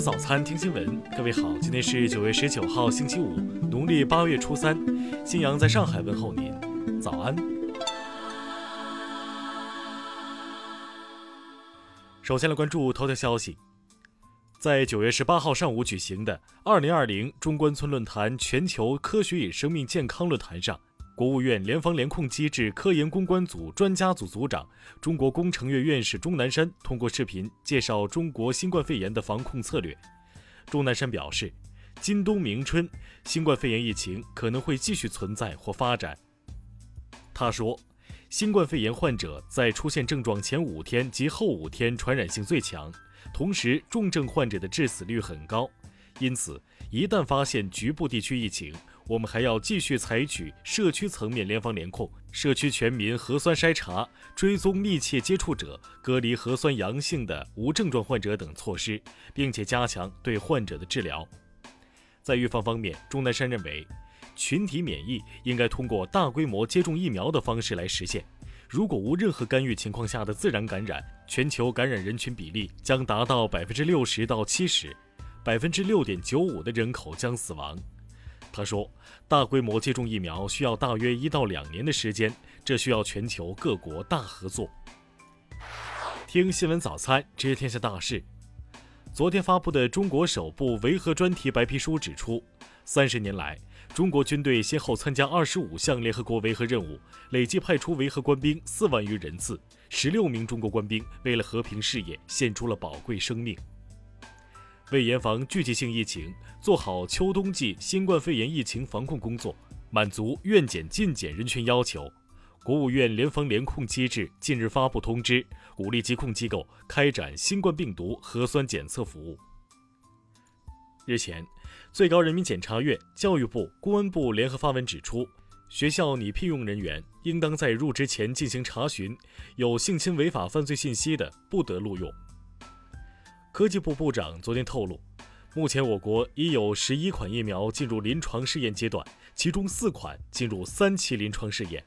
早餐，听新闻。各位好，今天是九月十九号，星期五，农历八月初三。新阳在上海问候您，早安。首先来关注头条消息，在九月十八号上午举行的二零二零中关村论坛全球科学与生命健康论坛上。国务院联防联控机制科研攻关组专家组组长、中国工程院院士钟南山通过视频介绍中国新冠肺炎的防控策略。钟南山表示，今冬明春，新冠肺炎疫情可能会继续存在或发展。他说，新冠肺炎患者在出现症状前五天及后五天传染性最强，同时重症患者的致死率很高，因此一旦发现局部地区疫情，我们还要继续采取社区层面联防联控、社区全民核酸筛查、追踪密切接触者、隔离核酸阳性的无症状患者等措施，并且加强对患者的治疗。在预防方面，钟南山认为，群体免疫应该通过大规模接种疫苗的方式来实现。如果无任何干预情况下的自然感染，全球感染人群比例将达到百分之六十到七十，百分之六点九五的人口将死亡。他说，大规模接种疫苗需要大约一到两年的时间，这需要全球各国大合作。听新闻早餐，知天下大事。昨天发布的中国首部维和专题白皮书指出，三十年来，中国军队先后参加二十五项联合国维和任务，累计派出维和官兵四万余人次，十六名中国官兵为了和平事业献出了宝贵生命。为严防聚集性疫情，做好秋冬季新冠肺炎疫情防控工作，满足愿检尽检人群要求，国务院联防联控机制近日发布通知，鼓励疾控机构开展新冠病毒核酸检测服务。日前，最高人民检察院、教育部、公安部联合发文指出，学校拟聘用人员应当在入职前进行查询，有性侵违法犯罪信息的，不得录用。科技部部长昨天透露，目前我国已有十一款疫苗进入临床试验阶段，其中四款进入三期临床试验。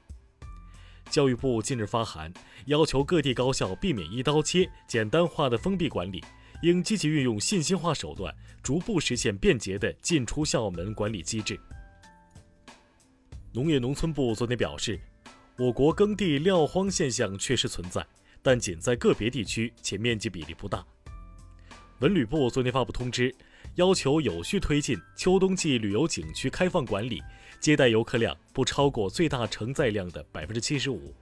教育部近日发函，要求各地高校避免一刀切、简单化的封闭管理，应积极运用信息化手段，逐步实现便捷的进出校门管理机制。农业农村部昨天表示，我国耕地撂荒现象确实存在，但仅在个别地区，且面积比例不大。文旅部昨天发布通知，要求有序推进秋冬季旅游景区开放管理，接待游客量不超过最大承载量的百分之七十五。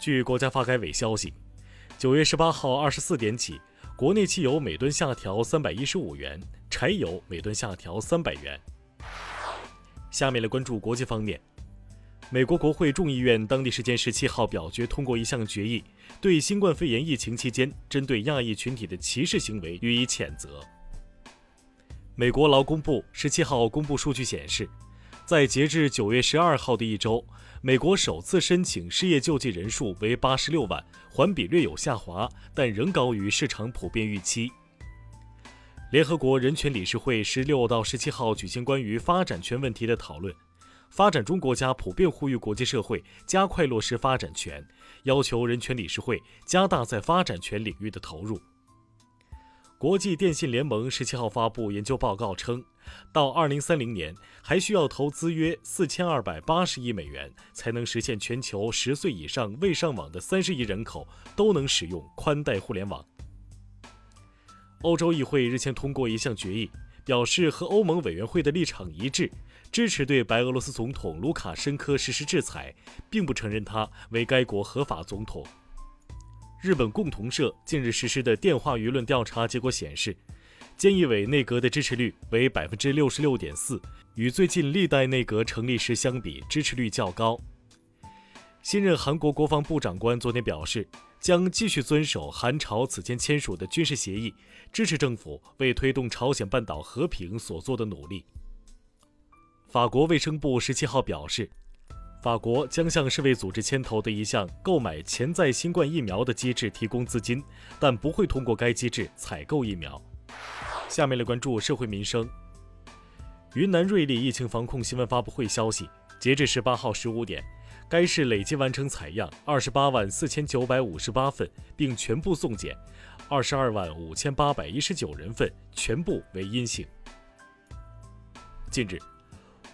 据国家发改委消息，九月十八号二十四点起，国内汽油每吨下调三百一十五元，柴油每吨下调三百元。下面来关注国际方面。美国国会众议院当地时间十七号表决通过一项决议，对新冠肺炎疫情期间针对亚裔群体的歧视行为予以谴责。美国劳工部十七号公布数据显示，在截至九月十二号的一周，美国首次申请失业救济人数为八十六万，环比略有下滑，但仍高于市场普遍预期。联合国人权理事会十六到十七号举行关于发展权问题的讨论。发展中国家普遍呼吁国际社会加快落实发展权，要求人权理事会加大在发展权领域的投入。国际电信联盟十七号发布研究报告称，到二零三零年还需要投资约四千二百八十亿美元，才能实现全球十岁以上未上网的三十亿人口都能使用宽带互联网。欧洲议会日前通过一项决议，表示和欧盟委员会的立场一致。支持对白俄罗斯总统卢卡申科实施制裁，并不承认他为该国合法总统。日本共同社近日实施的电话舆论调查结果显示，菅义伟内阁的支持率为百分之六十六点四，与最近历代内阁成立时相比，支持率较高。新任韩国国防部长官昨天表示，将继续遵守韩朝此前签署的军事协议，支持政府为推动朝鲜半岛和平所做的努力。法国卫生部十七号表示，法国将向世卫组织牵头的一项购买潜在新冠疫苗的机制提供资金，但不会通过该机制采购疫苗。下面来关注社会民生。云南瑞丽疫情防控新闻发布会消息，截至十八号十五点，该市累计完成采样二十八万四千九百五十八份，并全部送检。二十二万五千八百一十九人份，全部为阴性。近日，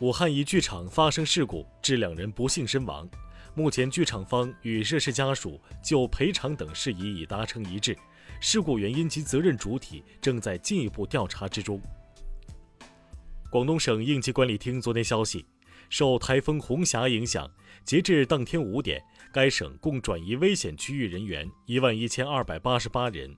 武汉一剧场发生事故，致两人不幸身亡。目前，剧场方与涉事家属就赔偿等事宜已达成一致，事故原因及责任主体正在进一步调查之中。广东省应急管理厅昨天消息，受台风红霞影响，截至当天五点，该省共转移危险区域人员一万一千二百八十八人。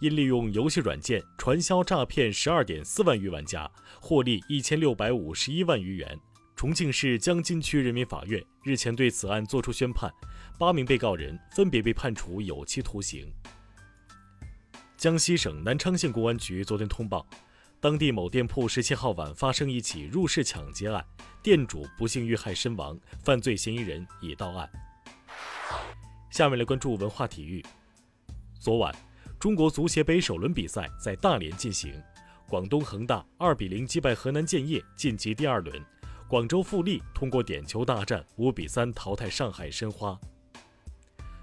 因利用游戏软件传销诈骗十二点四万余玩家，获利一千六百五十一万余元。重庆市江津区人民法院日前对此案作出宣判，八名被告人分别被判处有期徒刑。江西省南昌县公安局昨天通报，当地某店铺十七号晚发生一起入室抢劫案，店主不幸遇害身亡，犯罪嫌疑人已到案。下面来关注文化体育。昨晚，中国足协杯首轮比赛在大连进行，广东恒大二比零击败河南建业，晋级第二轮。广州富力通过点球大战五比三淘汰上海申花。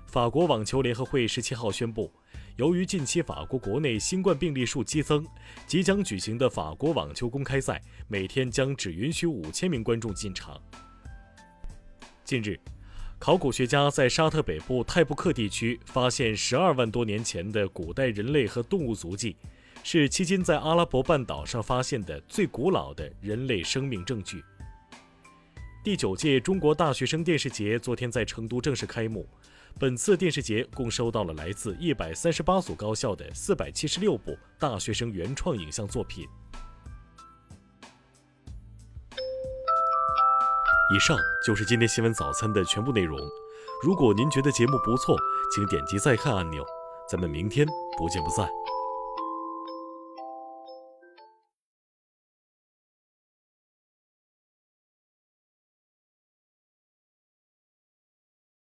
法国网球联合会十七号宣布，由于近期法国国内新冠病例数激增，即将举行的法国网球公开赛每天将只允许五千名观众进场。近日，考古学家在沙特北部泰布克地区发现十二万多年前的古代人类和动物足迹，是迄今在阿拉伯半岛上发现的最古老的人类生命证据。第九届中国大学生电视节昨天在成都正式开幕。本次电视节共收到了来自一百三十八所高校的四百七十六部大学生原创影像作品。以上就是今天新闻早餐的全部内容。如果您觉得节目不错，请点击再看按钮。咱们明天不见不散。